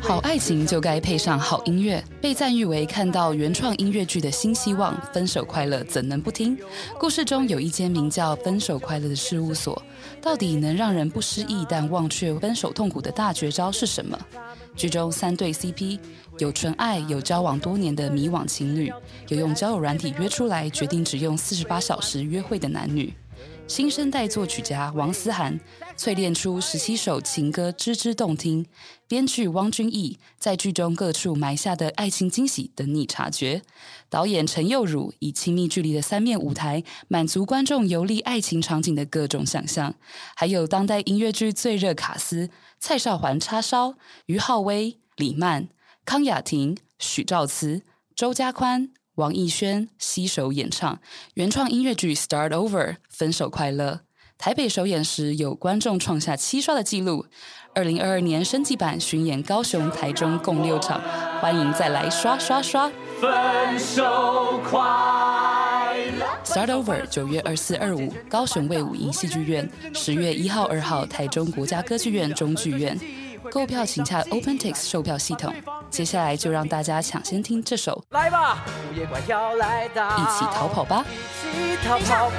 好爱情就该配上好音乐，被赞誉为看到原创音乐剧的新希望。分手快乐怎能不听？故事中有一间名叫“分手快乐”的事务所，到底能让人不失忆但忘却分手痛苦的大绝招是什么？剧中三对 CP，有纯爱，有交往多年的迷惘情侣，有用交友软体约出来，决定只用四十八小时约会的男女。新生代作曲家王思涵淬炼出十七首情歌，吱吱动听。编剧汪君毅在剧中各处埋下的爱情惊喜等你察觉。导演陈佑儒以亲密距离的三面舞台，满足观众游历爱情场景的各种想象。还有当代音乐剧最热卡司：蔡少环叉烧、于浩威、李曼、康雅婷、许兆慈、周家宽。王艺轩携手演唱原创音乐剧《Start Over》分手快乐。台北首演时有观众创下七刷的纪录。二零二二年升级版巡演高雄、台中共六场，欢迎再来刷刷刷！分手快乐。《Start Over》九月二四二五高雄卫武营戏剧院，十月一号二号台中国家歌剧院中剧院。购票请洽 OpenTix 售票系统。接下来就让大家抢先听这首。来吧，午夜怪跳来到，一起逃跑吧。一起逃跑。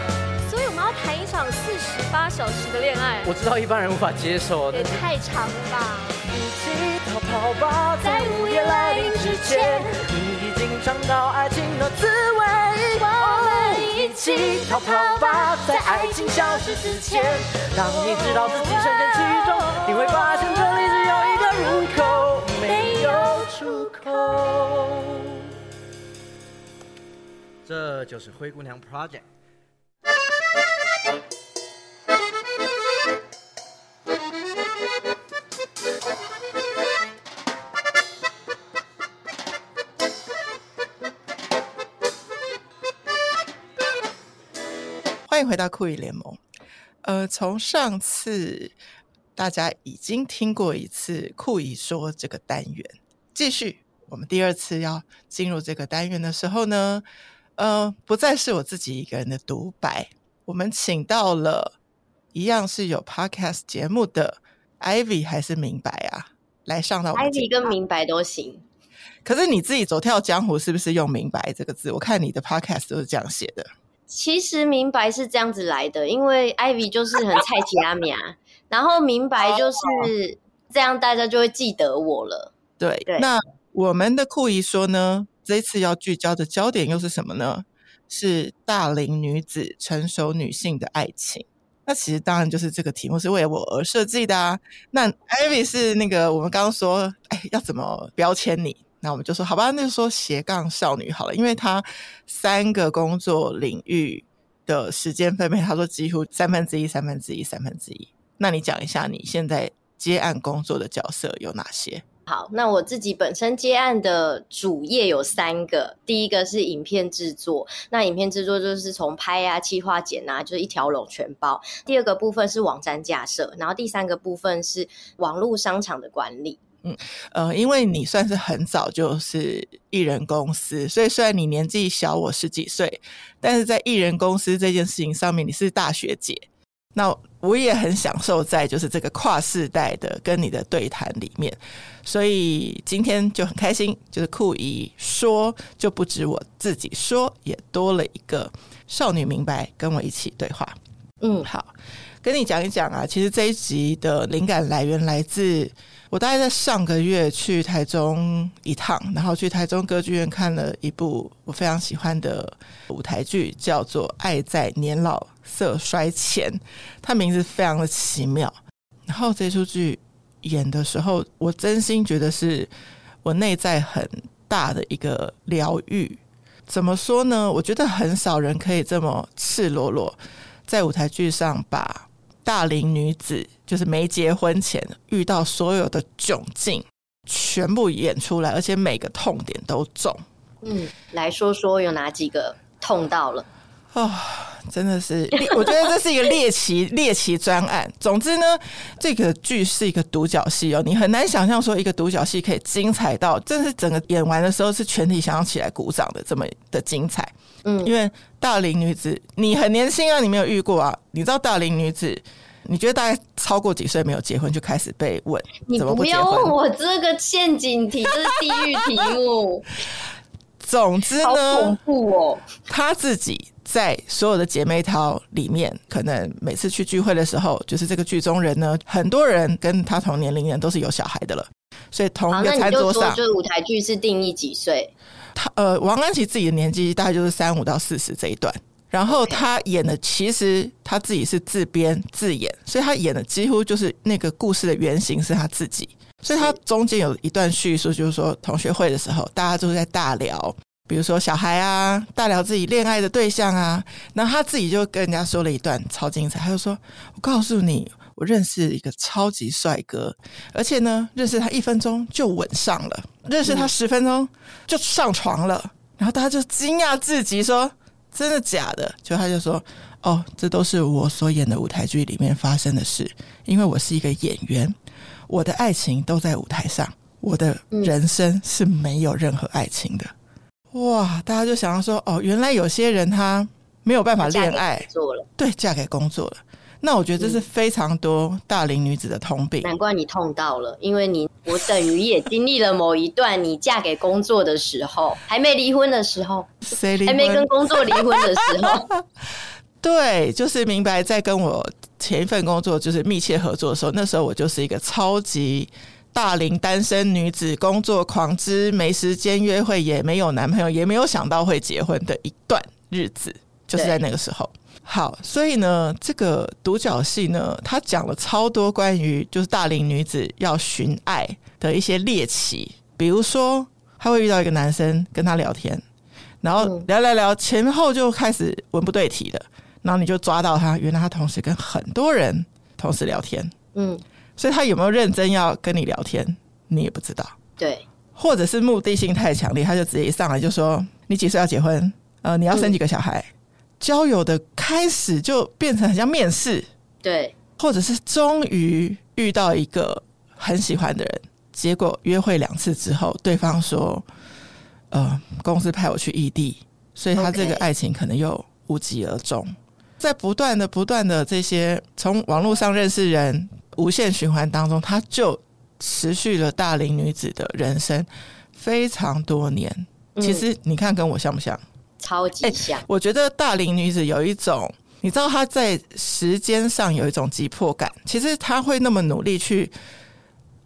所以我们要谈一场四十八小时的恋爱。我知道一般人无法接受，也太长了吧。一起逃跑吧，在午夜来临之前，你已经尝到爱情的滋味。我们一起逃跑吧，在爱情消失之前，当你知道自己深陷其中，你会发现这里只有一个入口，没有出口。这就是灰姑娘 Project。迎回到酷姨联盟。呃，从上次大家已经听过一次酷姨说这个单元，继续我们第二次要进入这个单元的时候呢，呃，不再是我自己一个人的独白，我们请到了一样是有 podcast 节目的 Ivy 还是明白啊，来上到 Ivy 跟明白都行。可是你自己走跳江湖是不是用明白这个字？我看你的 podcast 都是这样写的。其实明白是这样子来的，因为 Ivy 就是很菜奇阿米啊，然后明白就是这样，大家就会记得我了。对对，那我们的酷姨说呢，这次要聚焦的焦点又是什么呢？是大龄女子、成熟女性的爱情。那其实当然就是这个题目是为了我而设计的啊。那 Ivy 是那个我们刚刚说，哎，要怎么标签你？那我们就说好吧，那就说斜杠少女好了，因为她三个工作领域的时间分配，她说几乎三分之一、三分之一、三分之一。那你讲一下你现在接案工作的角色有哪些？好，那我自己本身接案的主业有三个，第一个是影片制作，那影片制作就是从拍啊、企划、剪啊，就是一条龙全包。第二个部分是网站架设，然后第三个部分是网络商场的管理。嗯，呃，因为你算是很早就是艺人公司，所以虽然你年纪小我十几岁，但是在艺人公司这件事情上面，你是大学姐。那我也很享受在就是这个跨世代的跟你的对谈里面，所以今天就很开心，就是酷姨说就不止我自己说，也多了一个少女明白跟我一起对话。嗯，好，跟你讲一讲啊，其实这一集的灵感来源来自。我大概在上个月去台中一趟，然后去台中歌剧院看了一部我非常喜欢的舞台剧，叫做《爱在年老色衰前》，它名字非常的奇妙。然后这出剧演的时候，我真心觉得是我内在很大的一个疗愈。怎么说呢？我觉得很少人可以这么赤裸裸在舞台剧上把。大龄女子就是没结婚前遇到所有的窘境，全部演出来，而且每个痛点都中。嗯，来说说有哪几个痛到了？哦，真的是，我觉得这是一个猎奇 猎奇专案。总之呢，这个剧是一个独角戏哦，你很难想象说一个独角戏可以精彩到，真是整个演完的时候是全体想要起来鼓掌的这么的精彩。嗯，因为大龄女子，你很年轻啊，你没有遇过啊？你知道大龄女子你觉得大概超过几岁没有结婚就开始被问？你不要问我这个陷阱题，这是地狱题目。总之呢，好恐怖哦！他自己在所有的姐妹淘里面，可能每次去聚会的时候，就是这个剧中人呢，很多人跟他同年龄人都是有小孩的了，所以同一个餐桌上，就，就舞台剧是定义几岁？他呃，王安琪自己的年纪大概就是三五到四十这一段。然后他演的其实他自己是自编自演，所以他演的几乎就是那个故事的原型是他自己。所以他中间有一段叙述，就是说同学会的时候，大家都在大聊，比如说小孩啊，大聊自己恋爱的对象啊。然后他自己就跟人家说了一段超精彩，他就说：“我告诉你，我认识一个超级帅哥，而且呢，认识他一分钟就吻上了，认识他十分钟就上床了。”然后大家就惊讶至极，说。真的假的？就他就说，哦，这都是我所演的舞台剧里面发生的事。因为我是一个演员，我的爱情都在舞台上，我的人生是没有任何爱情的。嗯、哇！大家就想要说，哦，原来有些人他没有办法恋爱，做了，对，嫁给工作了。那我觉得这是非常多大龄女子的通病。难怪你痛到了，因为你我等于也经历了某一段你嫁给工作的时候，还没离婚的时候，谁离？还没跟工作离婚的时候。对，就是明白，在跟我前一份工作就是密切合作的时候，那时候我就是一个超级大龄单身女子，工作狂之，没时间约会，也没有男朋友，也没有想到会结婚的一段日子，就是在那个时候。好，所以呢，这个独角戏呢，他讲了超多关于就是大龄女子要寻爱的一些猎奇，比如说他会遇到一个男生跟他聊天，然后聊聊聊，前后就开始文不对题的，然后你就抓到他，原来他同时跟很多人同时聊天，嗯，所以他有没有认真要跟你聊天，你也不知道，对，或者是目的性太强烈，他就直接一上来就说你几岁要结婚？呃，你要生几个小孩？嗯交友的开始就变成很像面试，对，或者是终于遇到一个很喜欢的人，结果约会两次之后，对方说：“呃，公司派我去异地，所以他这个爱情可能又无疾而终。”在不断的、不断的这些从网络上认识人无限循环当中，他就持续了大龄女子的人生非常多年。其实你看，跟我像不像？超级像、欸，我觉得大龄女子有一种，你知道她在时间上有一种急迫感。其实她会那么努力去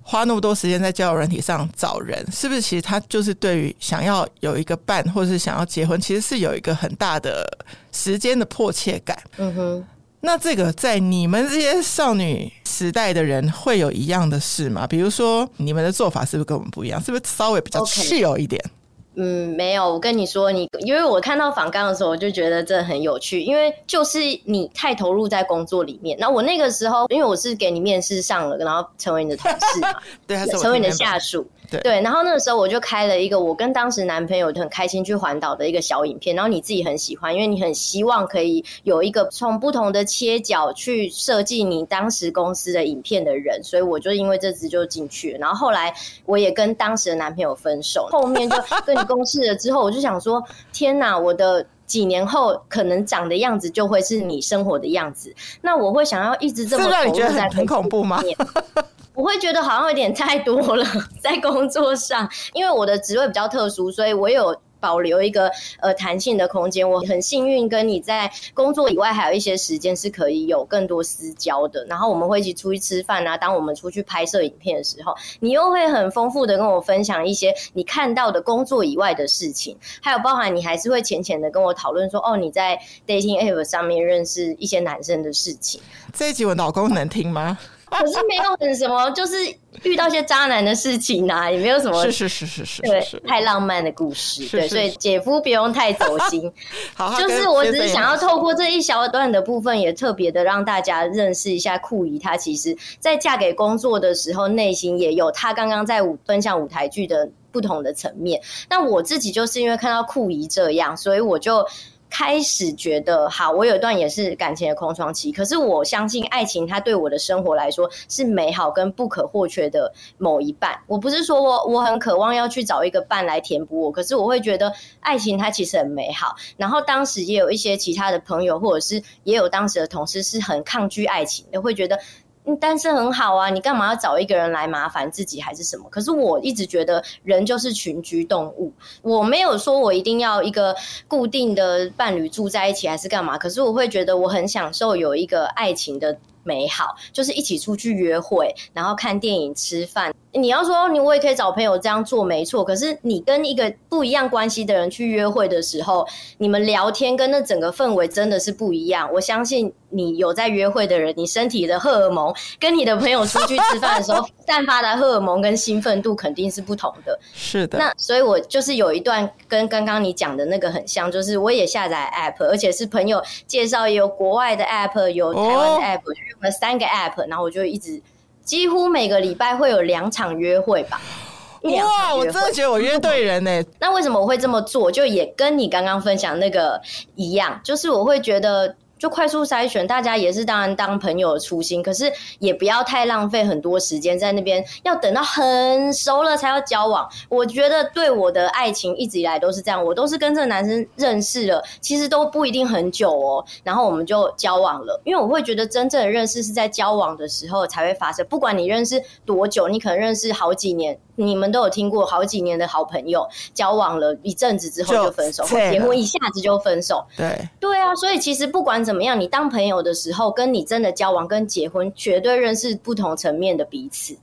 花那么多时间在交友软体上找人，是不是？其实她就是对于想要有一个伴，或者是想要结婚，其实是有一个很大的时间的迫切感。嗯哼，那这个在你们这些少女时代的人会有一样的事吗？比如说，你们的做法是不是跟我们不一样？是不是稍微比较 chill 一点？Okay. 嗯，没有，我跟你说，你因为我看到访纲的时候，我就觉得这很有趣，因为就是你太投入在工作里面。那我那个时候，因为我是给你面试上了，然后成为你的同事嘛，对，成为你的下属。对，对，然后那个时候我就开了一个我跟当时男朋友很开心去环岛的一个小影片，然后你自己很喜欢，因为你很希望可以有一个从不同的切角去设计你当时公司的影片的人，所以我就因为这次就进去了。然后后来我也跟当时的男朋友分手，后面就跟你共事了之后，我就想说，天哪，我的几年后可能长的样子就会是你生活的样子，那我会想要一直这么投入在很恐怖吗？我会觉得好像有点太多了，在工作上，因为我的职位比较特殊，所以我有保留一个呃弹性的空间。我很幸运，跟你在工作以外还有一些时间是可以有更多私交的。然后我们会一起出去吃饭啊，当我们出去拍摄影片的时候，你又会很丰富的跟我分享一些你看到的工作以外的事情，还有包含你还是会浅浅的跟我讨论说，哦，你在 dating app 上面认识一些男生的事情。这一集我老公能听吗？可是没有很什么，就是遇到一些渣男的事情啊，也没有什么，是是是是是，对，太浪漫的故事，是是是对，所以姐夫不用太走心。好，好，就是我只是想要透过这一小段的部分，也特别的让大家认识一下酷姨，她其实在嫁给工作的时候，内心也有她刚刚在舞分享舞台剧的不同的层面。那我自己就是因为看到酷姨这样，所以我就。开始觉得，好，我有一段也是感情的空窗期。可是我相信爱情，它对我的生活来说是美好跟不可或缺的某一半。我不是说我我很渴望要去找一个伴来填补我，可是我会觉得爱情它其实很美好。然后当时也有一些其他的朋友，或者是也有当时的同事是很抗拒爱情的，会觉得。单身很好啊，你干嘛要找一个人来麻烦自己还是什么？可是我一直觉得人就是群居动物，我没有说我一定要一个固定的伴侣住在一起还是干嘛。可是我会觉得我很享受有一个爱情的美好，就是一起出去约会，然后看电影、吃饭。你要说你我也可以找朋友这样做，没错。可是你跟一个不一样关系的人去约会的时候，你们聊天跟那整个氛围真的是不一样。我相信你有在约会的人，你身体的荷尔蒙跟你的朋友出去吃饭的时候 散发的荷尔蒙跟兴奋度肯定是不同的。是的。那所以我就是有一段跟刚刚你讲的那个很像，就是我也下载 app，而且是朋友介绍，有国外的 app，有台湾的 app，就用了三个 app，然后我就一直。几乎每个礼拜会有两场约会吧。哇，我真的觉得我约对人呢、欸。那为什么我会这么做？就也跟你刚刚分享那个一样，就是我会觉得。就快速筛选，大家也是当然当朋友的初心，可是也不要太浪费很多时间在那边，要等到很熟了才要交往。我觉得对我的爱情一直以来都是这样，我都是跟这个男生认识了，其实都不一定很久哦，然后我们就交往了。因为我会觉得真正的认识是在交往的时候才会发生，不管你认识多久，你可能认识好几年。你们都有听过好几年的好朋友交往了一阵子之后就分手，或结婚一下子就分手。对对啊，所以其实不管怎么样，你当朋友的时候，跟你真的交往跟结婚，绝对认识不同层面的彼此。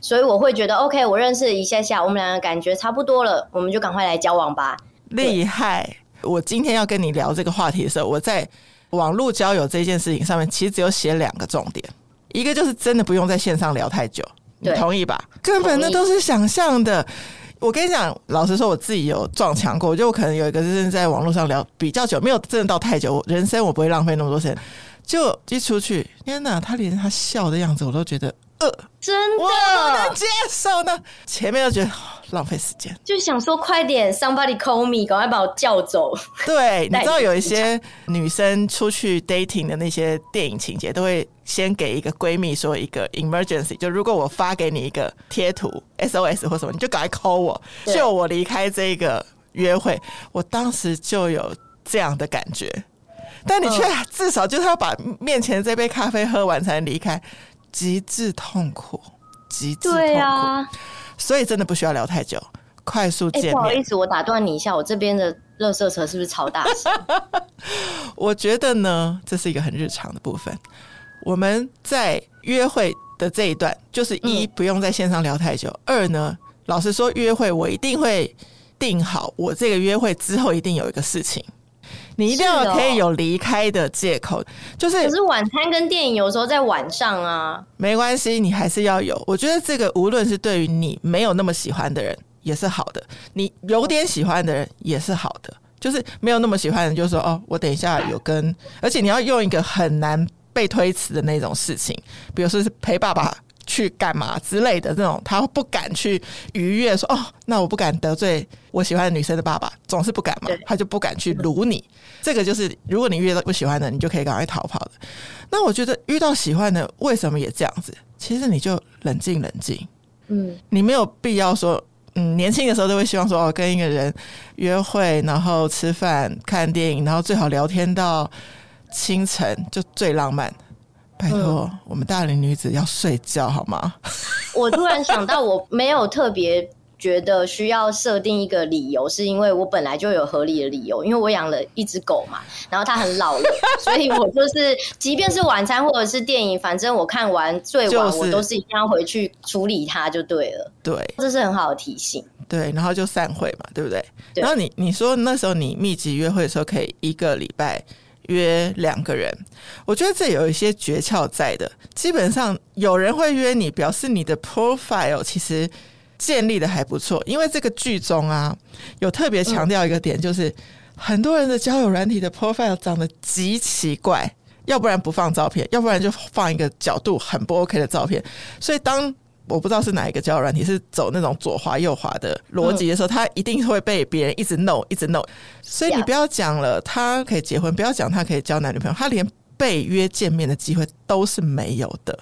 所以我会觉得，OK，我认识了一下下，我们两个感觉差不多了，我们就赶快来交往吧。厉害！我今天要跟你聊这个话题的时候，我在网络交友这件事情上面，其实只有写两个重点，一个就是真的不用在线上聊太久。你同意吧？根本那都是想象的。我跟你讲，老实说，我自己有撞墙过。就我可能有一个是在网络上聊比较久，没有真的到太久。人生我不会浪费那么多时间。就一出去，天哪！他连他笑的样子，我都觉得。呃，真的不能接受呢。前面就觉得浪费时间，就想说快点，somebody call me，赶快把我叫走。对，你知道 有一些女生出去 dating 的那些电影情节，都会先给一个闺蜜说一个 emergency，就如果我发给你一个贴图 SOS 或什么，你就赶快 call 我，就我离开这个约会。我当时就有这样的感觉，但你却至少就是要把面前这杯咖啡喝完才能离开。极致痛苦，极致痛苦。对啊，所以真的不需要聊太久，快速见面。欸，不好意思，我打断你一下，我这边的垃圾车是不是超大声？我觉得呢，这是一个很日常的部分。我们在约会的这一段，就是一不用在线上聊太久，嗯、二呢，老实说，约会我一定会定好，我这个约会之后一定有一个事情。你一定要可以有离开的借口，就是。可是晚餐跟电影有时候在晚上啊。没关系，你还是要有。我觉得这个无论是对于你没有那么喜欢的人也是好的，你有点喜欢的人也是好的。就是没有那么喜欢的人，就是说哦，我等一下有跟，而且你要用一个很难被推辞的那种事情，比如说是陪爸爸。去干嘛之类的这种，他不敢去逾越说哦，那我不敢得罪我喜欢的女生的爸爸，总是不敢嘛，他就不敢去撸你。这个就是，如果你遇到不喜欢的，你就可以赶快逃跑的。那我觉得遇到喜欢的，为什么也这样子？其实你就冷静冷静，嗯，你没有必要说，嗯，年轻的时候都会希望说哦，跟一个人约会，然后吃饭、看电影，然后最好聊天到清晨，就最浪漫。拜托，嗯、我们大龄女子要睡觉好吗？我突然想到，我没有特别觉得需要设定一个理由，是因为我本来就有合理的理由，因为我养了一只狗嘛，然后它很老了，所以我就是，即便是晚餐或者是电影，反正我看完最晚，我都是一定要回去处理它就对了。对，这是很好的提醒。对，然后就散会嘛，对不对？对，然后你你说那时候你密集约会的时候，可以一个礼拜。约两个人，我觉得这有一些诀窍在的。基本上有人会约你，表示你的 profile 其实建立的还不错。因为这个剧中啊，有特别强调一个点，就是、很多人的交友软体的 profile 长得极奇怪，要不然不放照片，要不然就放一个角度很不 OK 的照片。所以当我不知道是哪一个交友软体是走那种左滑右滑的逻辑的时候，他一定会被别人一直 no 一直 no。所以你不要讲了，他可以结婚，不要讲他可以交男女朋友，他连被约见面的机会都是没有的。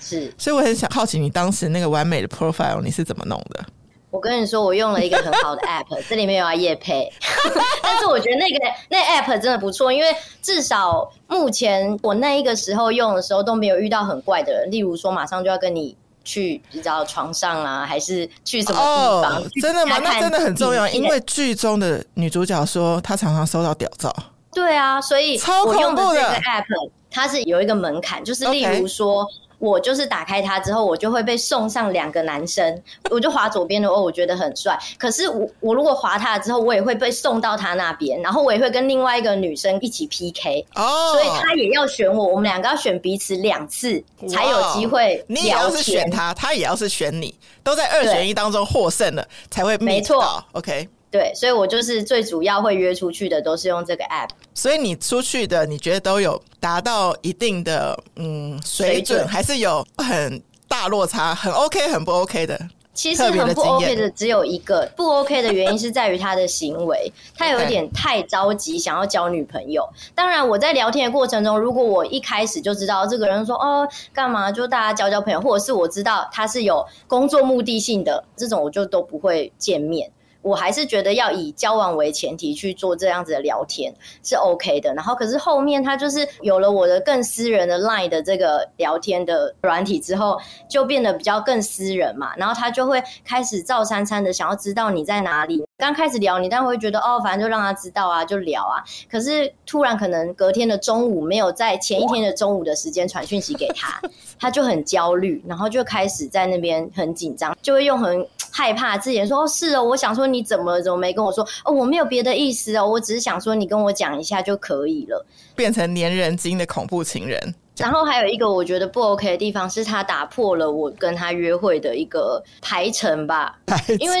是，所以我很想好奇你当时那个完美的 profile 你是怎么弄的？我跟你说，我用了一个很好的 app，这里面有啊叶配，但是我觉得那个那、app 真的不错，因为至少目前我那一个时候用的时候都没有遇到很怪的人，例如说马上就要跟你去你知道床上啊，还是去什么地方？Oh, 真的吗？那真的很重要，因为剧中的女主角说她常常收到屌照。对啊，所以我用的这个 app 它是有一个门槛，就是例如说。我就是打开它之后，我就会被送上两个男生，我就滑左边的哦，我觉得很帅。可是我我如果滑他了之后，我也会被送到他那边，然后我也会跟另外一个女生一起 PK 哦，所以他也要选我，我们两个要选彼此两次才有机会。你也要是选他，他也要是选你，都在二选一当中获胜了才会没错。OK。对，所以我就是最主要会约出去的，都是用这个 app。所以你出去的，你觉得都有达到一定的嗯水准，还是有很大落差，很 OK，很不 OK 的？其实很不 OK 的只有一个，不 OK 的原因是在于他的行为，他有一点太着急想要交女朋友。当然，我在聊天的过程中，如果我一开始就知道这个人说哦干嘛，就大家交交朋友，或者是我知道他是有工作目的性的，这种我就都不会见面。我还是觉得要以交往为前提去做这样子的聊天是 OK 的，然后可是后面他就是有了我的更私人的 Line 的这个聊天的软体之后，就变得比较更私人嘛，然后他就会开始照三餐的想要知道你在哪里。刚开始聊你，但会觉得哦，反正就让他知道啊，就聊啊。可是突然可能隔天的中午没有在前一天的中午的时间传讯息给他，他就很焦虑，然后就开始在那边很紧张，就会用很害怕自言说哦，是哦，我想说你怎么怎么没跟我说哦，我没有别的意思哦，我只是想说你跟我讲一下就可以了。变成粘人精的恐怖情人。然后还有一个我觉得不 OK 的地方是他打破了我跟他约会的一个排程吧，排程。因为。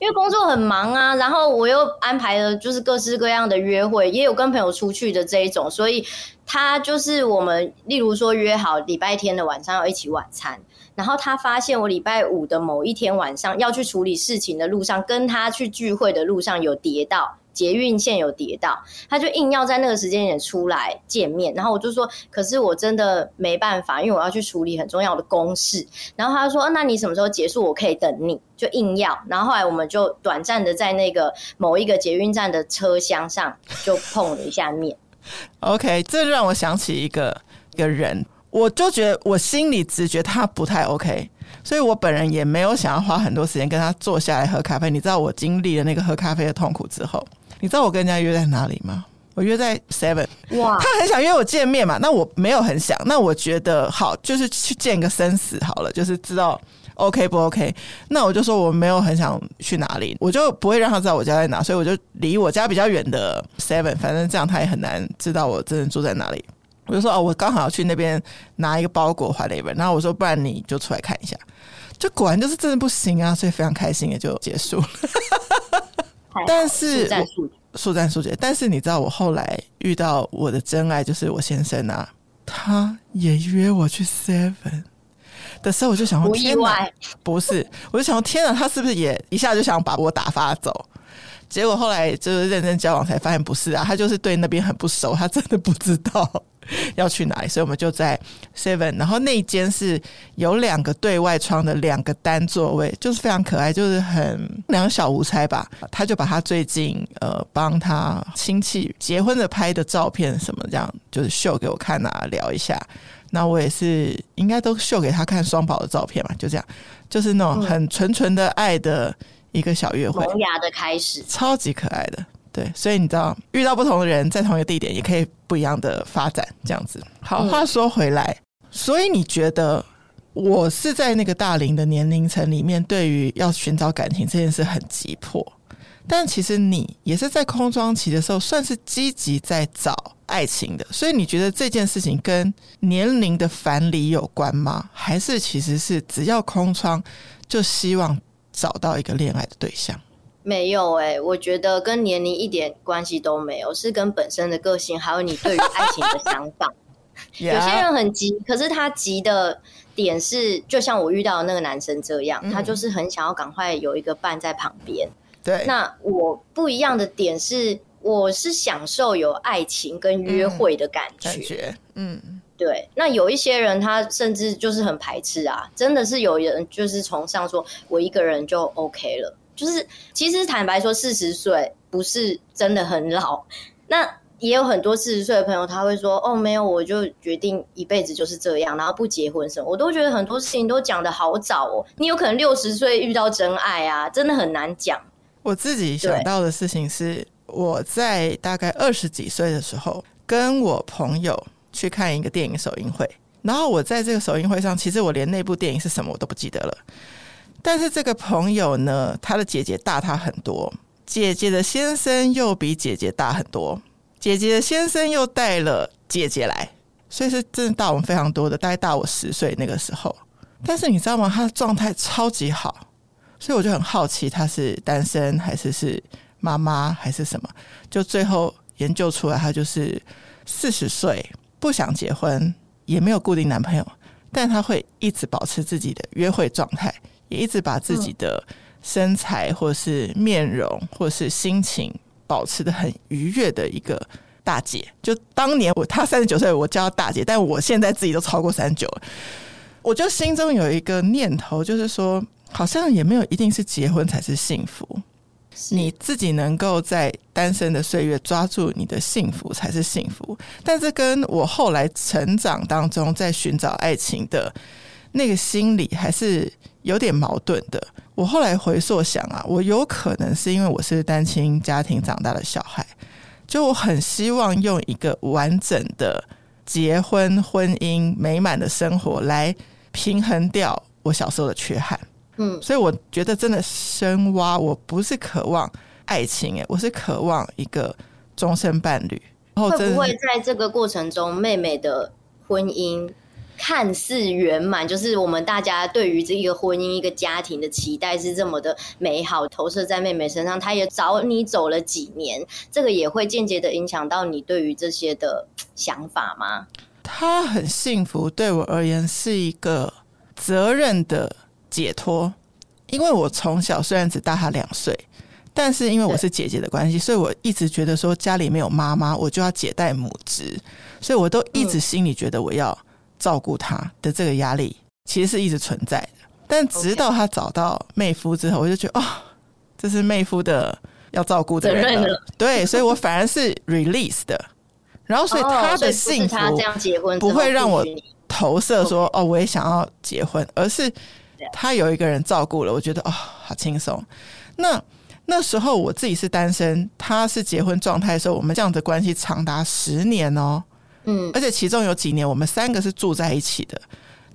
因为工作很忙啊，然后我又安排了就是各式各样的约会，也有跟朋友出去的这一种，所以他就是我们，例如说约好礼拜天的晚上要一起晚餐，然后他发现我礼拜五的某一天晚上要去处理事情的路上，跟他去聚会的路上有跌到。捷运线有跌到，他就硬要在那个时间点出来见面，然后我就说，可是我真的没办法，因为我要去处理很重要的公事。然后他就说，那你什么时候结束？我可以等你。就硬要，然后后来我们就短暂的在那个某一个捷运站的车厢上就碰了一下面。OK，这让我想起一个一个人，我就觉得我心里直觉他不太 OK。所以我本人也没有想要花很多时间跟他坐下来喝咖啡。你知道我经历了那个喝咖啡的痛苦之后，你知道我跟人家约在哪里吗？我约在 Seven。哇！他很想约我见面嘛，那我没有很想。那我觉得好，就是去见个生死好了，就是知道 OK 不 OK。那我就说我没有很想去哪里，我就不会让他知道我家在哪，所以我就离我家比较远的 Seven。反正这样他也很难知道我真的住在哪里。我就说哦，我刚好要去那边拿一个包裹回来一本，然后我说不然你就出来看一下，就果然就是真的不行啊，所以非常开心也就结束了。但是速战速决，但是你知道我后来遇到我的真爱就是我先生啊，他也约我去 Seven 的时候，我就想说天哪，不是，我就想说天哪，他是不是也一下就想把我打发走？结果后来就是认真交往才发现不是啊，他就是对那边很不熟，他真的不知道。要去哪里？所以我们就在 Seven，然后那间是有两个对外窗的两个单座位，就是非常可爱，就是很两小无猜吧。他就把他最近呃帮他亲戚结婚的拍的照片什么这样，就是秀给我看啊，聊一下。那我也是应该都秀给他看双宝的照片嘛，就这样，就是那种很纯纯的爱的一个小约会，萌芽的开始，超级可爱的。对，所以你知道，遇到不同的人，在同一个地点，也可以不一样的发展，这样子。好，话说回来，所以你觉得我是在那个大龄的年龄层里面，对于要寻找感情这件事很急迫，但其实你也是在空窗期的时候，算是积极在找爱情的。所以你觉得这件事情跟年龄的樊篱有关吗？还是其实是只要空窗，就希望找到一个恋爱的对象？没有哎、欸，我觉得跟年龄一点关系都没有，是跟本身的个性，还有你对于爱情的想法。有些人很急，可是他急的点是，就像我遇到的那个男生这样，嗯、他就是很想要赶快有一个伴在旁边。对，那我不一样的点是，我是享受有爱情跟约会的感觉。嗯、感觉嗯，对。那有一些人他甚至就是很排斥啊，真的是有人就是崇尚说我一个人就 OK 了。就是其实坦白说，四十岁不是真的很老。那也有很多四十岁的朋友，他会说：“哦，没有，我就决定一辈子就是这样，然后不结婚什么。”我都觉得很多事情都讲的好早哦。你有可能六十岁遇到真爱啊，真的很难讲。我自己想到的事情是，我在大概二十几岁的时候，跟我朋友去看一个电影首映会，然后我在这个首映会上，其实我连那部电影是什么我都不记得了。但是这个朋友呢，他的姐姐大他很多。姐姐的先生又比姐姐大很多，姐姐的先生又带了姐姐来，所以是真的大我们非常多的，大概大我十岁那个时候。但是你知道吗？他的状态超级好，所以我就很好奇他是单身还是是妈妈还是什么。就最后研究出来，他就是四十岁，不想结婚，也没有固定男朋友，但他会一直保持自己的约会状态，也一直把自己的。身材，或是面容，或是心情，保持得很愉悦的一个大姐。就当年我她三十九岁，我叫她大姐，但我现在自己都超过三十九。我就心中有一个念头，就是说，好像也没有一定是结婚才是幸福。你自己能够在单身的岁月抓住你的幸福才是幸福。但是跟我后来成长当中在寻找爱情的那个心理，还是有点矛盾的。我后来回溯想啊，我有可能是因为我是单亲家庭长大的小孩，就我很希望用一个完整的结婚、婚姻、美满的生活来平衡掉我小时候的缺憾。嗯，所以我觉得真的深挖，我不是渴望爱情，哎，我是渴望一个终身伴侣。然后会不会在这个过程中，妹妹的婚姻？看似圆满，就是我们大家对于这一个婚姻、一个家庭的期待是这么的美好，投射在妹妹身上。她也找你走了几年，这个也会间接的影响到你对于这些的想法吗？她很幸福，对我而言是一个责任的解脱。因为我从小虽然只大他两岁，但是因为我是姐姐的关系，所以我一直觉得说家里没有妈妈，我就要姐带母职，所以我都一直心里觉得我要。照顾他的这个压力其实是一直存在的，但直到他找到妹夫之后，我就觉得哦，这是妹夫的要照顾的人了。对，所以我反而是 release 的。然后，所以他的幸福不会让我投射说哦，我也想要结婚，而是他有一个人照顾了，我觉得哦，好轻松。那那时候我自己是单身，他是结婚状态的时候，我们这样的关系长达十年哦。嗯，而且其中有几年我们三个是住在一起的，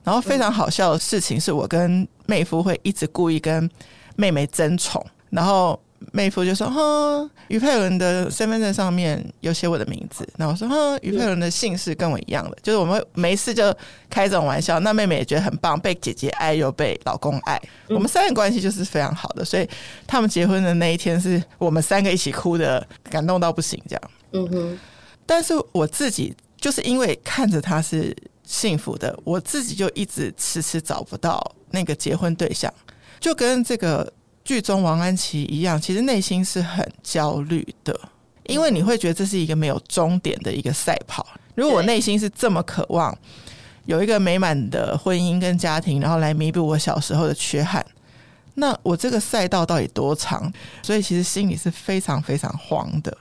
然后非常好笑的事情是我跟妹夫会一直故意跟妹妹争宠，然后妹夫就说：“哼，于佩伦的身份证上面有写我的名字。”然后我说：“哼，于佩伦的姓氏跟我一样的。”就是我们没事就开这种玩笑，那妹妹也觉得很棒，被姐姐爱又被老公爱，我们三人关系就是非常好的，所以他们结婚的那一天是我们三个一起哭的，感动到不行这样。嗯哼，但是我自己。就是因为看着他是幸福的，我自己就一直迟迟找不到那个结婚对象，就跟这个剧中王安琪一样，其实内心是很焦虑的，因为你会觉得这是一个没有终点的一个赛跑。如果我内心是这么渴望有一个美满的婚姻跟家庭，然后来弥补我小时候的缺憾，那我这个赛道到底多长？所以其实心里是非常非常慌的。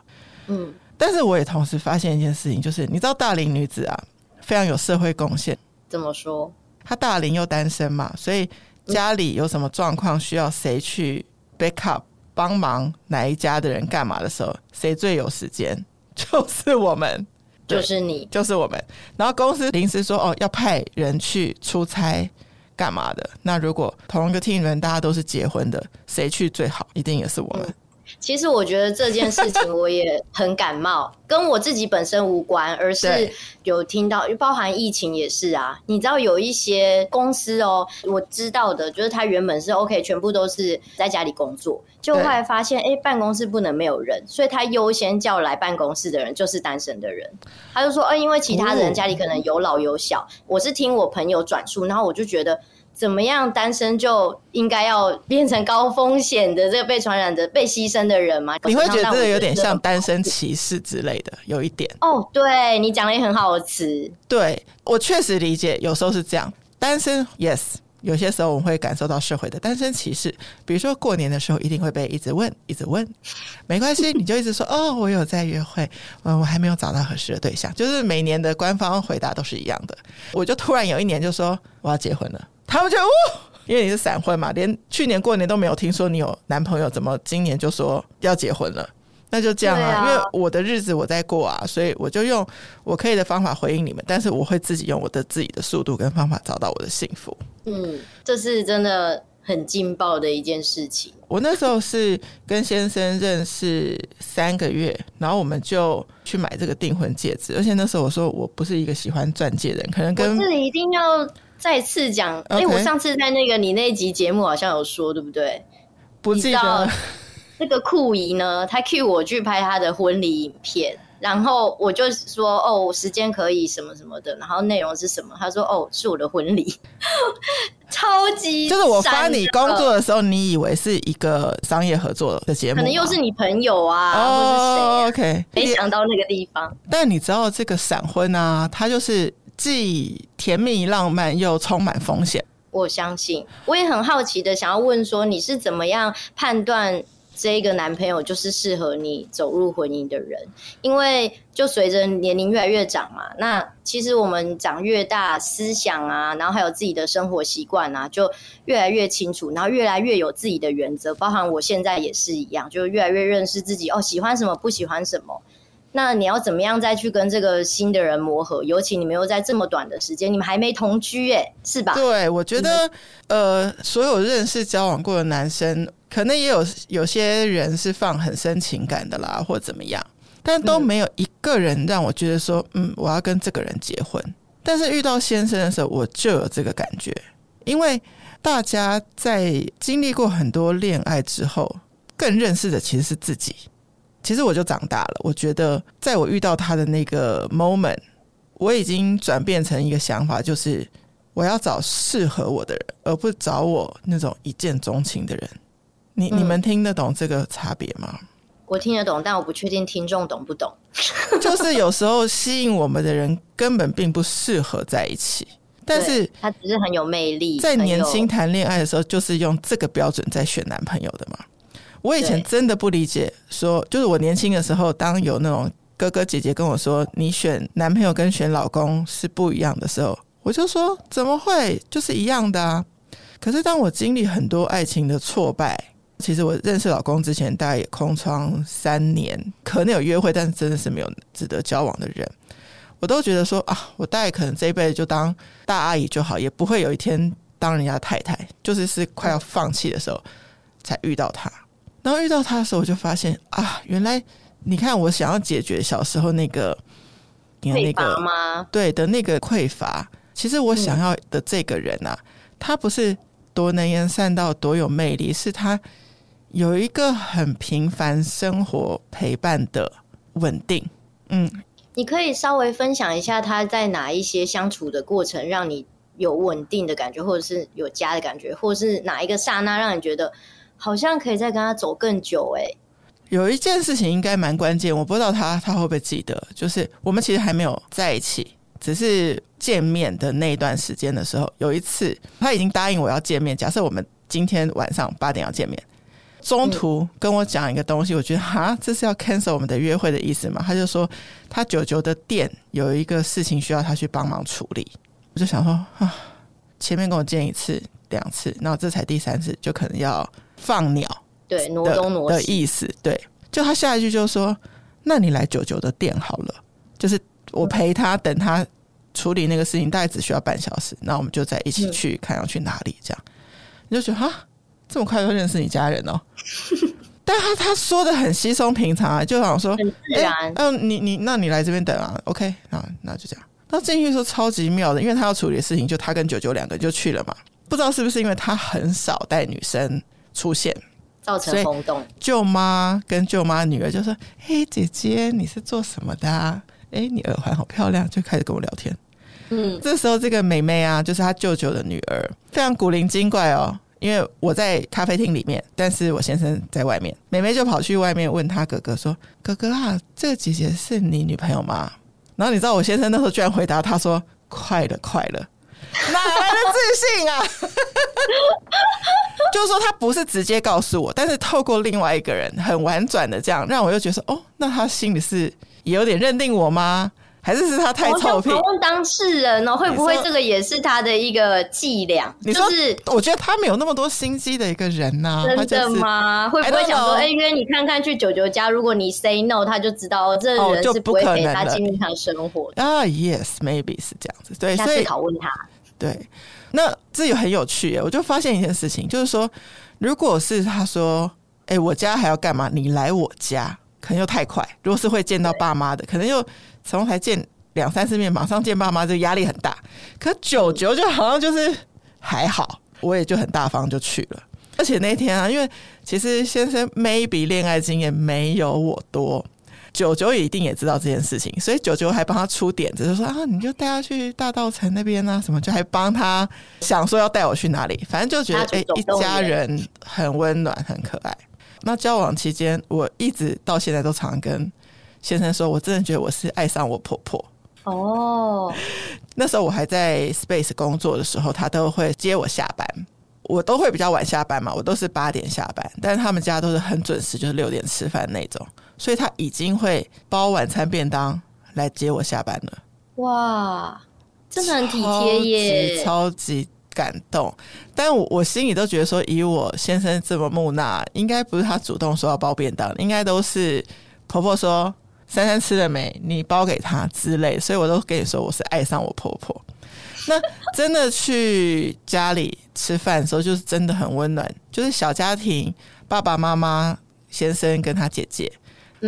嗯。但是我也同时发现一件事情，就是你知道大龄女子啊，非常有社会贡献。怎么说？她大龄又单身嘛，所以家里有什么状况需要谁去 backup 帮忙哪一家的人干嘛的时候，谁最有时间？就是我们，就是你，就是我们。然后公司临时说哦，要派人去出差干嘛的？那如果同一个 team 人大家都是结婚的，谁去最好？一定也是我们。其实我觉得这件事情我也很感冒，跟我自己本身无关，而是有听到，包含疫情也是啊。你知道有一些公司哦，我知道的，就是他原本是 OK，全部都是在家里工作，就后来发现，哎，办公室不能没有人，所以他优先叫来办公室的人就是单身的人。他就说，哎，因为其他人家里可能有老有小。我是听我朋友转述，然后我就觉得。怎么样，单身就应该要变成高风险的这个被传染的、被牺牲的人吗？你会觉得这个有点像单身歧视之类的，有一点。哦，对，你讲了一个很好的词。对，我确实理解，有时候是这样。单身，yes，有些时候我们会感受到社会的单身歧视。比如说过年的时候，一定会被一直问，一直问。没关系，你就一直说 哦，我有在约会，嗯，我还没有找到合适的对象。就是每年的官方回答都是一样的。我就突然有一年就说我要结婚了。他们就哦，因为你是闪婚嘛，连去年过年都没有听说你有男朋友，怎么今年就说要结婚了？那就这样啊，啊因为我的日子我在过啊，所以我就用我可以的方法回应你们，但是我会自己用我的自己的速度跟方法找到我的幸福。嗯，这是真的很劲爆的一件事情。我那时候是跟先生认识三个月，然后我们就去买这个订婚戒指，而且那时候我说我不是一个喜欢钻戒的人，可能跟这里一定要。再次讲，哎、欸，我上次在那个你那集节目好像有说，对不对？不记得。那个酷姨呢，他 cue 我去拍他的婚礼影片，然后我就说，哦，时间可以什么什么的，然后内容是什么？他说，哦，是我的婚礼，超级就是我发你工作的时候，你以为是一个商业合作的节目，可能又是你朋友啊，哦、或是谁、啊、？OK，没想到那个地方。但你知道这个闪婚啊，它就是。既甜蜜浪漫又充满风险，我相信。我也很好奇的想要问说，你是怎么样判断这个男朋友就是适合你走入婚姻的人？因为就随着年龄越来越长嘛，那其实我们长越大，思想啊，然后还有自己的生活习惯啊，就越来越清楚，然后越来越有自己的原则。包含我现在也是一样，就越来越认识自己哦，喜欢什么，不喜欢什么。那你要怎么样再去跟这个新的人磨合？尤其你们又在这么短的时间，你们还没同居，哎，是吧？对，我觉得，呃，所有认识交往过的男生，可能也有有些人是放很深情感的啦，或怎么样，但都没有一个人让我觉得说，嗯，我要跟这个人结婚。但是遇到先生的时候，我就有这个感觉，因为大家在经历过很多恋爱之后，更认识的其实是自己。其实我就长大了，我觉得在我遇到他的那个 moment，我已经转变成一个想法，就是我要找适合我的人，而不找我那种一见钟情的人。你、嗯、你们听得懂这个差别吗？我听得懂，但我不确定听众懂不懂。就是有时候吸引我们的人根本并不适合在一起，但是他只是很有魅力。在年轻谈恋爱的时候，就是用这个标准在选男朋友的嘛。我以前真的不理解说，说就是我年轻的时候，当有那种哥哥姐姐跟我说你选男朋友跟选老公是不一样的时候，我就说怎么会，就是一样的啊。可是当我经历很多爱情的挫败，其实我认识老公之前大概也空窗三年，可能有约会，但是真的是没有值得交往的人，我都觉得说啊，我大概可能这一辈子就当大阿姨就好，也不会有一天当人家太太，就是是快要放弃的时候才遇到他。然后遇到他的时候，我就发现啊，原来你看我想要解决小时候那个那个吗？对的那个匮乏，其实我想要的这个人啊，他不是多能言善道、多有魅力，是他有一个很平凡生活陪伴的稳定。嗯，你可以稍微分享一下他在哪一些相处的过程，让你有稳定的感觉，或者是有家的感觉，或者是哪一个刹那让你觉得。好像可以再跟他走更久哎、欸，有一件事情应该蛮关键，我不知道他他会不会记得，就是我们其实还没有在一起，只是见面的那一段时间的时候，有一次他已经答应我要见面。假设我们今天晚上八点要见面，中途跟我讲一个东西，我觉得哈，这是要 cancel 我们的约会的意思吗？他就说他舅舅的店有一个事情需要他去帮忙处理，我就想说啊，前面跟我见一次两次，然后这才第三次，就可能要。放鸟，对，挪东挪西的意思，对，就他下一句就说：“那你来九九的店好了，就是我陪他等他处理那个事情，大概只需要半小时，那我们就再一起去看要去哪里，这样你就觉得哈，这么快就认识你家人哦。但他他说的很稀松平常啊，就好像说很自然。嗯、欸，你你那你来这边等啊，OK，那那就这样。那进去说超级妙的，因为他要处理的事情，就他跟九九两个就去了嘛。不知道是不是因为他很少带女生出现，造成轰动。舅妈跟舅妈女儿就说：“嘿，姐姐，你是做什么的啊？哎、欸，你耳环好漂亮。”就开始跟我聊天。嗯，这时候这个妹妹啊，就是她舅舅的女儿，非常古灵精怪哦。因为我在咖啡厅里面，但是我先生在外面，妹妹就跑去外面问他哥哥说：“哥哥啊，这个姐姐是你女朋友吗？”然后你知道我先生那时候居然回答他说：“快了，快了，哪来的自信啊？” 就是说他不是直接告诉我，但是透过另外一个人很婉转的这样，让我又觉得说：“哦，那他心里是也有点认定我吗？”还是是他太臭屁？我问当事人哦，会不会这个也是他的一个伎俩？你说，就是我觉得他没有那么多心机的一个人呐、啊，真的吗？会不会想说，哎，约你看看去九九家，如果你 say no，他就知道这人是不会给他进入他生活啊。Oh, yes，maybe 是这样子。对，下次拷问他。对，那这也很有趣耶。我就发现一件事情，就是说，如果是他说，哎，我家还要干嘛？你来我家，可能又太快。如果是会见到爸妈的，可能又。从才见两三次面，马上见爸妈，这压力很大。可九九就好像就是还好，我也就很大方就去了。而且那天啊，因为其实先生 maybe 恋爱经验没有我多，九九也一定也知道这件事情，所以九九还帮他出点子，就说啊，你就带他去大道城那边啊，什么就还帮他想说要带我去哪里，反正就觉得哎、欸，一家人很温暖，很可爱。那交往期间，我一直到现在都常跟。先生说：“我真的觉得我是爱上我婆婆哦。Oh. 那时候我还在 Space 工作的时候，他都会接我下班。我都会比较晚下班嘛，我都是八点下班，但是他们家都是很准时，就是六点吃饭那种。所以他已经会包晚餐便当来接我下班了。哇，真的很体贴耶，超级感动。但我我心里都觉得说，以我先生这么木讷，应该不是他主动说要包便当，应该都是婆婆说。”珊珊吃了没？你包给她之类，所以我都跟你说我是爱上我婆婆。那真的去家里吃饭的时候，就是真的很温暖，就是小家庭，爸爸妈妈、先生跟他姐姐，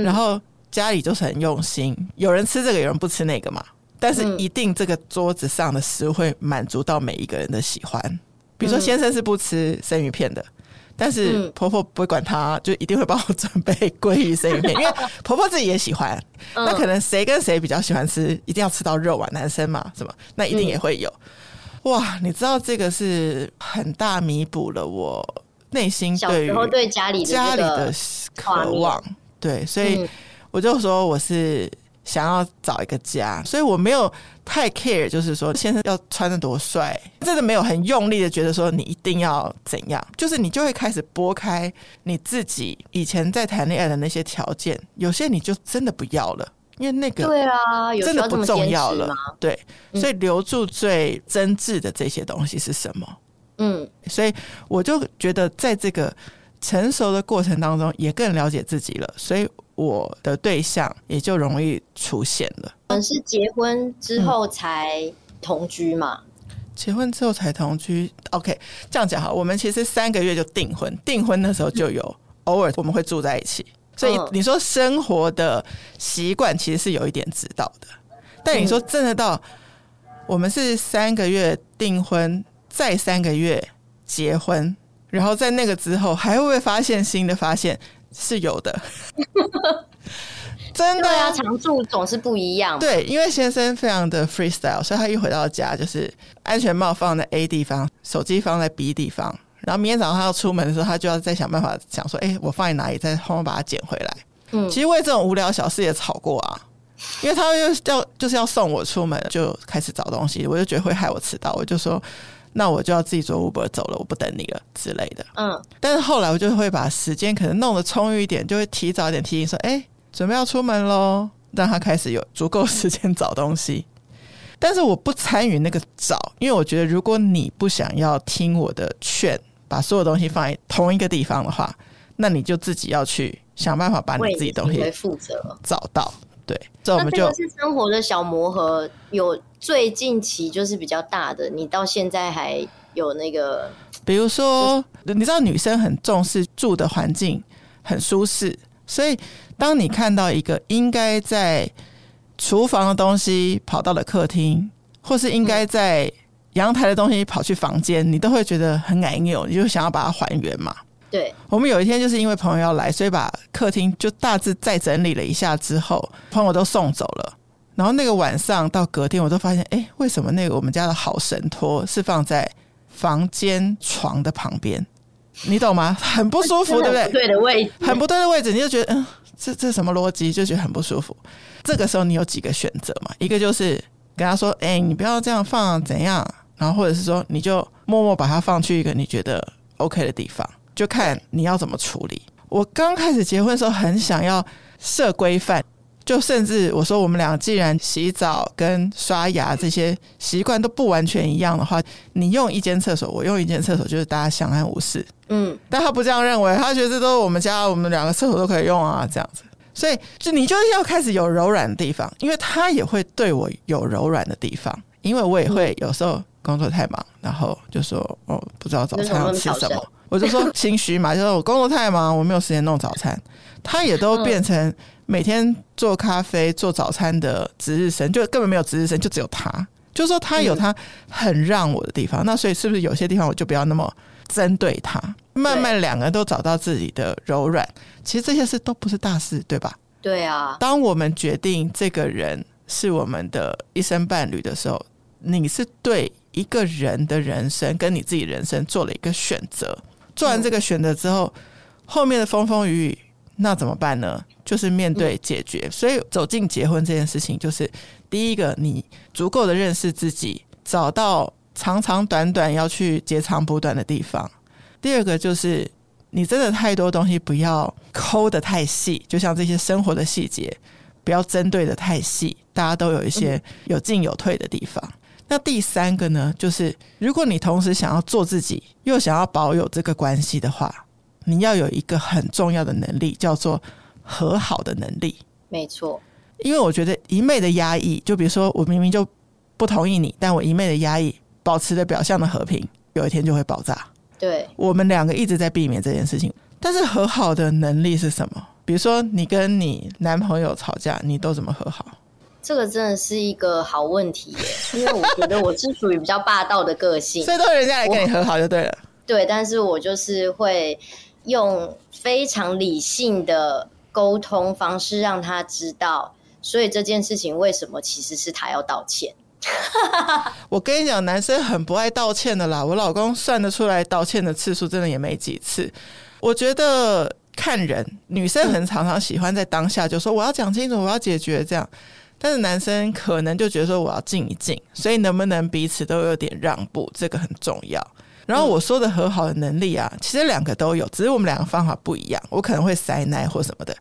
然后家里就是很用心，有人吃这个，有人不吃那个嘛。但是一定这个桌子上的食物会满足到每一个人的喜欢。比如说先生是不吃生鱼片的。但是婆婆不会管他，就一定会帮我准备鲑鱼生鱼片，因为婆婆自己也喜欢。那可能谁跟谁比较喜欢吃，一定要吃到肉啊，男生嘛，什么那一定也会有。哇，你知道这个是很大弥补了我内心对于对家里家里的渴望。对，所以我就说我是。想要找一个家，所以我没有太 care，就是说先生要穿的多帅，真的没有很用力的觉得说你一定要怎样，就是你就会开始拨开你自己以前在谈恋爱的那些条件，有些你就真的不要了，因为那个对啊，真的不重要了，对，所以留住最真挚的这些东西是什么？嗯，所以我就觉得在这个成熟的过程当中，也更了解自己了，所以。我的对象也就容易出现了。我们是结婚之后才同居嘛？结婚之后才同居。OK，这样讲好。我们其实三个月就订婚，订婚的时候就有偶尔我们会住在一起。所以你说生活的习惯其实是有一点指导的。但你说真的到我们是三个月订婚，再三个月结婚，然后在那个之后还会不会发现新的发现？是有的，真的呀、啊，常住总是不一样。对，因为先生非常的 freestyle，所以他一回到家就是安全帽放在 A 地方，手机放在 B 地方，然后明天早上他要出门的时候，他就要再想办法想说，哎、欸，我放在哪里，再后面把它捡回来。嗯，其实为这种无聊小事也吵过啊，因为他又要就是要送我出门，就开始找东西，我就觉得会害我迟到，我就说。那我就要自己坐 Uber 走了，我不等你了之类的。嗯，但是后来我就会把时间可能弄得充裕一点，就会提早一点提醒说：“哎、欸，准备要出门喽。”让他开始有足够时间找东西。但是我不参与那个找，因为我觉得如果你不想要听我的劝，把所有东西放在同一个地方的话，那你就自己要去想办法把你自己东西负责找到。对，这我们就，这是生活的小磨合，有最近期就是比较大的，你到现在还有那个，比如说，你知道女生很重视住的环境很舒适。所以，当你看到一个应该在厨房的东西跑到了客厅，或是应该在阳台的东西跑去房间，你都会觉得很别扭，你就想要把它还原嘛。对，我们有一天就是因为朋友要来，所以把客厅就大致再整理了一下之后，朋友都送走了。然后那个晚上到隔天，我都发现，哎，为什么那个我们家的好神托是放在房间床的旁边？你懂吗？很不舒服，对不对？对的位置，很不对的位置，你就觉得，嗯，这这什么逻辑？就觉得很不舒服。这个时候你有几个选择嘛？一个就是跟他说，哎，你不要这样放，怎样？然后或者是说，你就默默把它放去一个你觉得 OK 的地方。就看你要怎么处理。我刚开始结婚的时候，很想要设规范，就甚至我说，我们俩既然洗澡跟刷牙这些习惯都不完全一样的话，你用一间厕所，我用一间厕所，就是大家相安无事。嗯，但他不这样认为，他觉得这都是我们家，我们两个厕所都可以用啊，这样子。所以，就你就是要开始有柔软的地方，因为他也会对我有柔软的地方，因为我也会有时候工作太忙，然后就说哦，不知道早餐要吃什么。我就说心虚嘛，就说我工作太忙，我没有时间弄早餐。他也都变成每天做咖啡、做早餐的值日生，就根本没有值日生，就只有他。就是说他有他很让我的地方，那所以是不是有些地方我就不要那么针对他？慢慢两个人都找到自己的柔软，其实这些事都不是大事，对吧？对啊。当我们决定这个人是我们的一生伴侣的时候，你是对一个人的人生跟你自己人生做了一个选择。做完这个选择之后，后面的风风雨雨，那怎么办呢？就是面对解决。所以走进结婚这件事情，就是第一个，你足够的认识自己，找到长长短短要去截长补短的地方；第二个，就是你真的太多东西不要抠得太细，就像这些生活的细节，不要针对的太细，大家都有一些有进有退的地方。那第三个呢，就是如果你同时想要做自己，又想要保有这个关系的话，你要有一个很重要的能力，叫做和好的能力。没错，因为我觉得一昧的压抑，就比如说我明明就不同意你，但我一昧的压抑，保持着表象的和平，有一天就会爆炸。对，我们两个一直在避免这件事情，但是和好的能力是什么？比如说你跟你男朋友吵架，你都怎么和好？这个真的是一个好问题耶，因为我觉得我是属于比较霸道的个性，所以都人家来跟你和好就对了。对，但是我就是会用非常理性的沟通方式让他知道，所以这件事情为什么其实是他要道歉。我跟你讲，男生很不爱道歉的啦，我老公算得出来道歉的次数真的也没几次。我觉得看人，女生很常常喜欢在当下就说我要讲清楚，我要解决这样。但是男生可能就觉得说我要静一静，所以能不能彼此都有点让步，这个很重要。然后我说的和好的能力啊，其实两个都有，只是我们两个方法不一样。我可能会塞奶或什么的，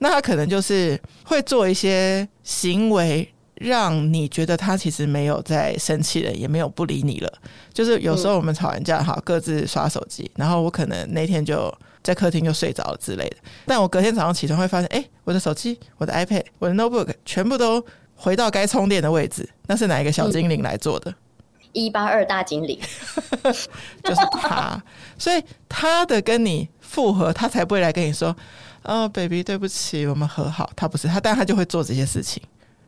那他可能就是会做一些行为，让你觉得他其实没有在生气了，也没有不理你了。就是有时候我们吵完架哈，各自刷手机，然后我可能那天就。在客厅就睡着了之类的，但我隔天早上起床会发现，哎，我的手机、我的 iPad、我的 notebook 全部都回到该充电的位置。那是哪一个小精灵来做的？一八二大精灵，就是他。所以他的跟你复合，他才不会来跟你说，哦，baby，对不起，我们和好。他不是他，但他就会做这些事情。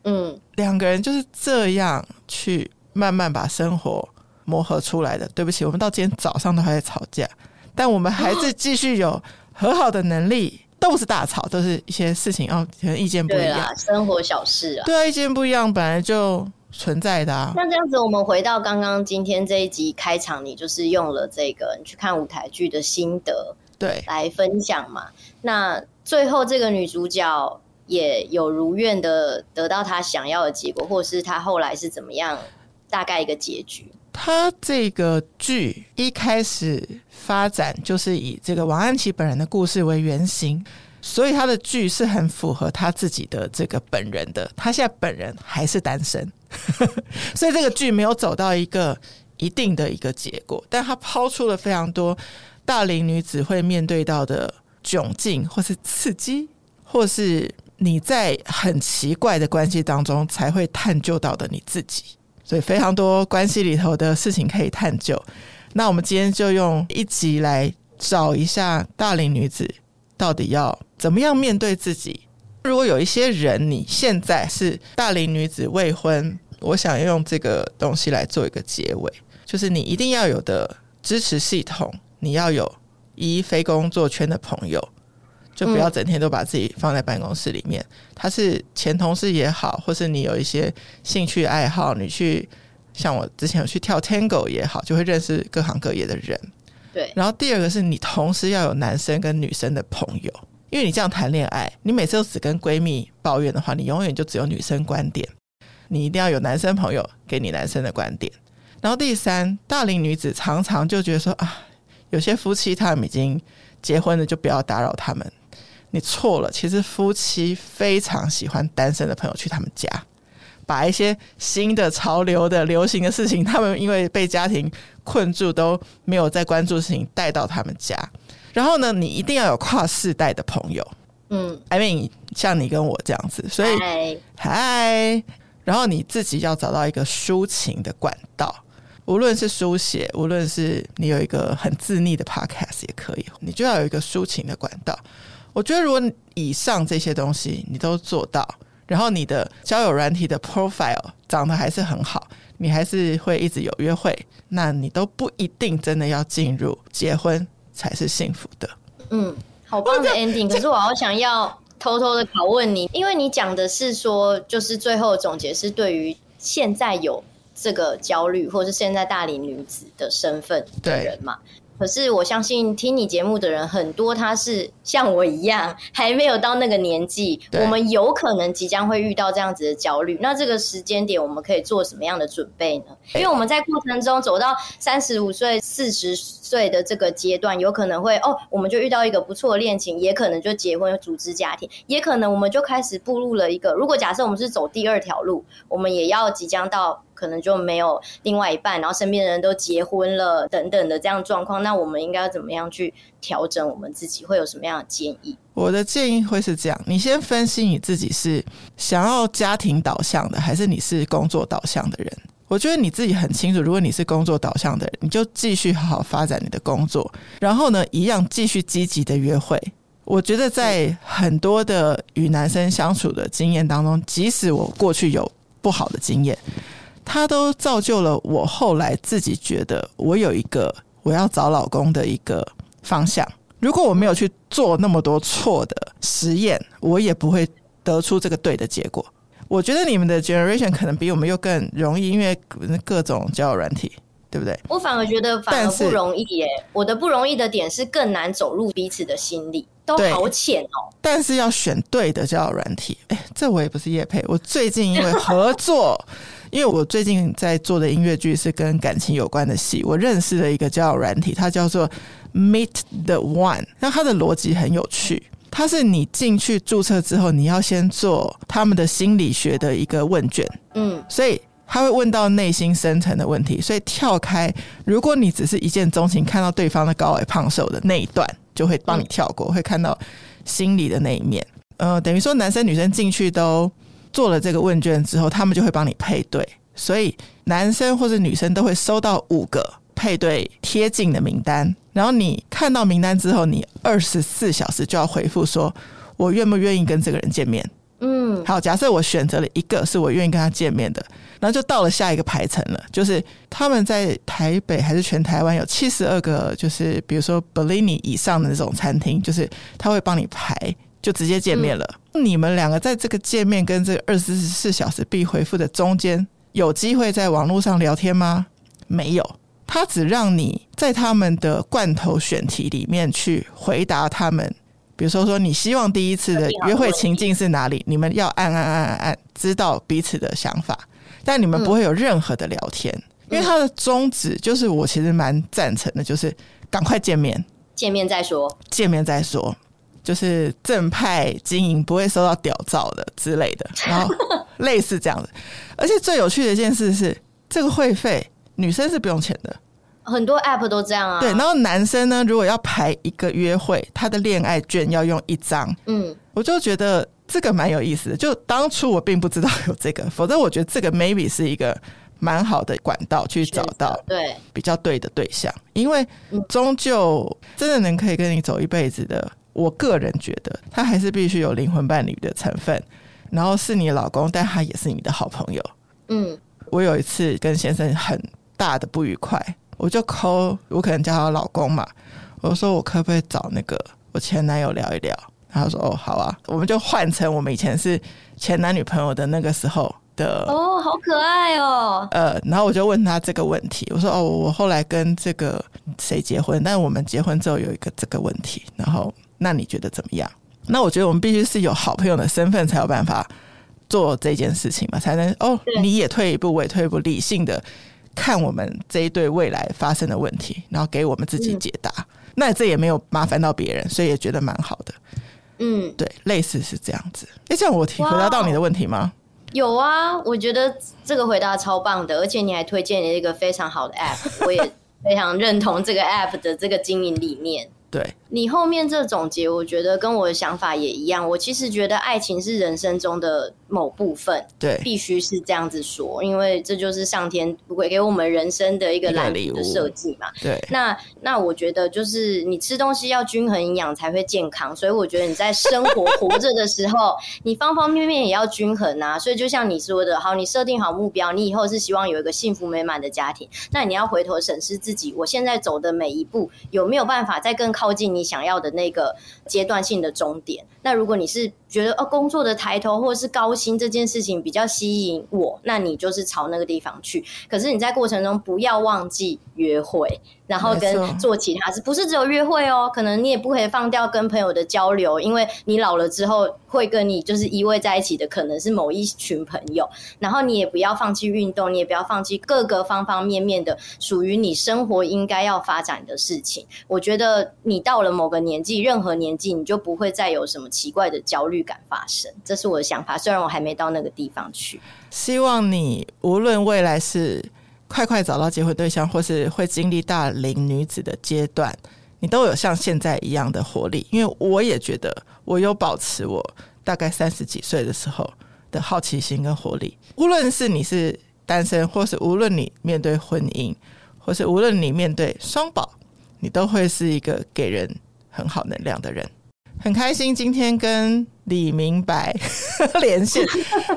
嗯，两个人就是这样去慢慢把生活磨合出来的。对不起，我们到今天早上都还在吵架。但我们还是继续有和好的能力，都不是大吵，都是一些事情哦，可能意见不一样，生活小事啊。对啊，意见不一样本来就存在的啊。那这样子，我们回到刚刚今天这一集开场，你就是用了这个你去看舞台剧的心得，对，来分享嘛。那最后这个女主角也有如愿的得到她想要的结果，或是她后来是怎么样，大概一个结局。她这个剧一开始发展就是以这个王安琪本人的故事为原型，所以他的剧是很符合他自己的这个本人的。他现在本人还是单身，所以这个剧没有走到一个一定的一个结果，但他抛出了非常多大龄女子会面对到的窘境，或是刺激，或是你在很奇怪的关系当中才会探究到的你自己。所以非常多关系里头的事情可以探究。那我们今天就用一集来找一下大龄女子到底要怎么样面对自己？如果有一些人，你现在是大龄女子未婚，我想用这个东西来做一个结尾，就是你一定要有的支持系统，你要有一非工作圈的朋友，就不要整天都把自己放在办公室里面。他是前同事也好，或是你有一些兴趣爱好，你去像我之前有去跳 Tango 也好，就会认识各行各业的人。对。然后第二个是你同时要有男生跟女生的朋友。因为你这样谈恋爱，你每次都只跟闺蜜抱怨的话，你永远就只有女生观点。你一定要有男生朋友给你男生的观点。然后第三，大龄女子常常就觉得说啊，有些夫妻他们已经结婚了，就不要打扰他们。你错了，其实夫妻非常喜欢单身的朋友去他们家，把一些新的潮流的流行的事情，他们因为被家庭困住都没有在关注的事情带到他们家。然后呢，你一定要有跨世代的朋友，嗯，I mean 像你跟我这样子，所以嗨然后你自己要找到一个抒情的管道，无论是书写，无论是你有一个很自溺的 podcast 也可以，你就要有一个抒情的管道。我觉得如果以上这些东西你都做到，然后你的交友软体的 profile 长得还是很好，你还是会一直有约会，那你都不一定真的要进入结婚。才是幸福的。嗯，好棒的 ending。可是我好想要偷偷的拷问你，因为你讲的是说，就是最后的总结是对于现在有这个焦虑，或是现在大龄女子的身份的人嘛。可是我相信听你节目的人很多，他是像我一样还没有到那个年纪，我们有可能即将会遇到这样子的焦虑。那这个时间点，我们可以做什么样的准备呢？因为我们在过程中走到三十五岁、四十岁的这个阶段，有可能会哦，我们就遇到一个不错的恋情，也可能就结婚、组织家庭，也可能我们就开始步入了一个。如果假设我们是走第二条路，我们也要即将到。可能就没有另外一半，然后身边的人都结婚了等等的这样状况，那我们应该要怎么样去调整我们自己？会有什么样的建议？我的建议会是这样：你先分析你自己是想要家庭导向的，还是你是工作导向的人？我觉得你自己很清楚。如果你是工作导向的人，你就继续好好发展你的工作，然后呢，一样继续积极的约会。我觉得在很多的与男生相处的经验当中，即使我过去有不好的经验。他都造就了我后来自己觉得我有一个我要找老公的一个方向。如果我没有去做那么多错的实验，我也不会得出这个对的结果。我觉得你们的 generation 可能比我们又更容易，因为各种交友软体，对不对？我反而觉得反而不容易耶。我的不容易的点是更难走入彼此的心里，都好浅哦。但是要选对的交友软体，哎，这我也不是叶配。我最近因为合作。因为我最近在做的音乐剧是跟感情有关的戏，我认识了一个交友软体，它叫做 Meet the One。那它的逻辑很有趣，它是你进去注册之后，你要先做他们的心理学的一个问卷，嗯，所以他会问到内心深层的问题。所以跳开，如果你只是一见钟情，看到对方的高矮胖瘦的那一段，就会帮你跳过，会看到心理的那一面。呃，等于说男生女生进去都。做了这个问卷之后，他们就会帮你配对，所以男生或者女生都会收到五个配对贴近的名单。然后你看到名单之后，你二十四小时就要回复说，我愿不愿意跟这个人见面？嗯，好，假设我选择了一个是我愿意跟他见面的，然后就到了下一个排程了，就是他们在台北还是全台湾有七十二个，就是比如说 Bellini 以上的那种餐厅，就是他会帮你排。就直接见面了。嗯、你们两个在这个见面跟这个二十四小时必回复的中间，有机会在网络上聊天吗？没有，他只让你在他们的罐头选题里面去回答他们。比如说，说你希望第一次的约会情境是哪里？你们要按按按按按，知道彼此的想法，但你们不会有任何的聊天，嗯、因为他的宗旨就是我其实蛮赞成的，就是赶快见面，见面再说，见面再说。就是正派经营不会收到屌照的之类的，然后类似这样子。而且最有趣的一件事是，这个会费女生是不用钱的，很多 app 都这样啊。对，然后男生呢，如果要排一个约会，他的恋爱券要用一张。嗯，我就觉得这个蛮有意思的。就当初我并不知道有这个，否则我觉得这个 maybe 是一个蛮好的管道去找到对比较对的对象，因为终究真的能可以跟你走一辈子的。我个人觉得他还是必须有灵魂伴侣的成分，然后是你老公，但他也是你的好朋友。嗯，我有一次跟先生很大的不愉快，我就 call，我可能叫他老公嘛，我说我可不可以找那个我前男友聊一聊？他说哦好啊，我们就换成我们以前是前男女朋友的那个时候的哦，好可爱哦。呃，然后我就问他这个问题，我说哦，我后来跟这个谁结婚，但我们结婚之后有一个这个问题，然后那你觉得怎么样？那我觉得我们必须是有好朋友的身份才有办法做这件事情嘛，才能哦，你也退一步，我也退一步，理性的看我们这一对未来发生的问题，然后给我们自己解答。嗯、那这也没有麻烦到别人，所以也觉得蛮好的。嗯，对，类似是这样子。哎，这样我回答到你的问题吗？有啊，我觉得这个回答超棒的，而且你还推荐了一个非常好的 App，我也非常认同这个 App 的这个经营理念。对，你后面这总结，我觉得跟我的想法也一样。我其实觉得爱情是人生中的某部分，对，必须是这样子说，因为这就是上天会给我们人生的一个蓝图的设计嘛。对，那那我觉得就是你吃东西要均衡营养才会健康，所以我觉得你在生活活着的时候，你方方面面也要均衡啊。所以就像你说的，好，你设定好目标，你以后是希望有一个幸福美满的家庭，那你要回头审视自己，我现在走的每一步有没有办法再更靠近你想要的那个阶段性的终点。那如果你是觉得哦，工作的抬头或者是高薪这件事情比较吸引我，那你就是朝那个地方去。可是你在过程中不要忘记约会，然后跟做其他事，不是只有约会哦。可能你也不可以放掉跟朋友的交流，因为你老了之后会跟你就是依偎在一起的可能是某一群朋友。然后你也不要放弃运动，你也不要放弃各个方方面面的属于你生活应该要发展的事情。我觉得你到了某个年纪，任何年纪你就不会再有什么奇怪的焦虑感发生，这是我的想法。虽然我还没到那个地方去，希望你无论未来是快快找到结婚对象，或是会经历大龄女子的阶段，你都有像现在一样的活力。因为我也觉得我有保持我大概三十几岁的时候的好奇心跟活力。无论是你是单身，或是无论你面对婚姻，或是无论你面对双宝，你都会是一个给人很好能量的人。很开心今天跟李明白 连线，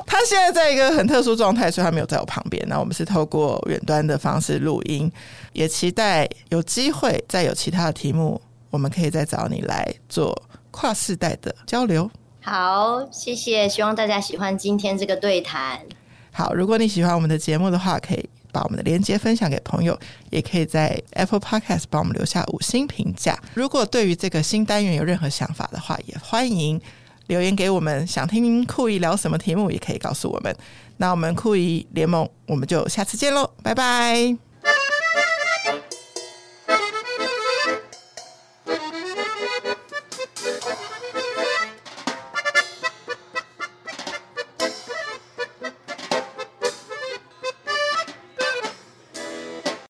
他现在在一个很特殊状态，所以他没有在我旁边。那我们是透过远端的方式录音，也期待有机会再有其他的题目，我们可以再找你来做跨世代的交流。好，谢谢，希望大家喜欢今天这个对谈。好，如果你喜欢我们的节目的话，可以。把我们的链接分享给朋友，也可以在 Apple Podcast 帮我们留下五星评价。如果对于这个新单元有任何想法的话，也欢迎留言给我们。想听酷姨聊什么题目，也可以告诉我们。那我们酷姨联盟，我们就下次见喽，拜拜。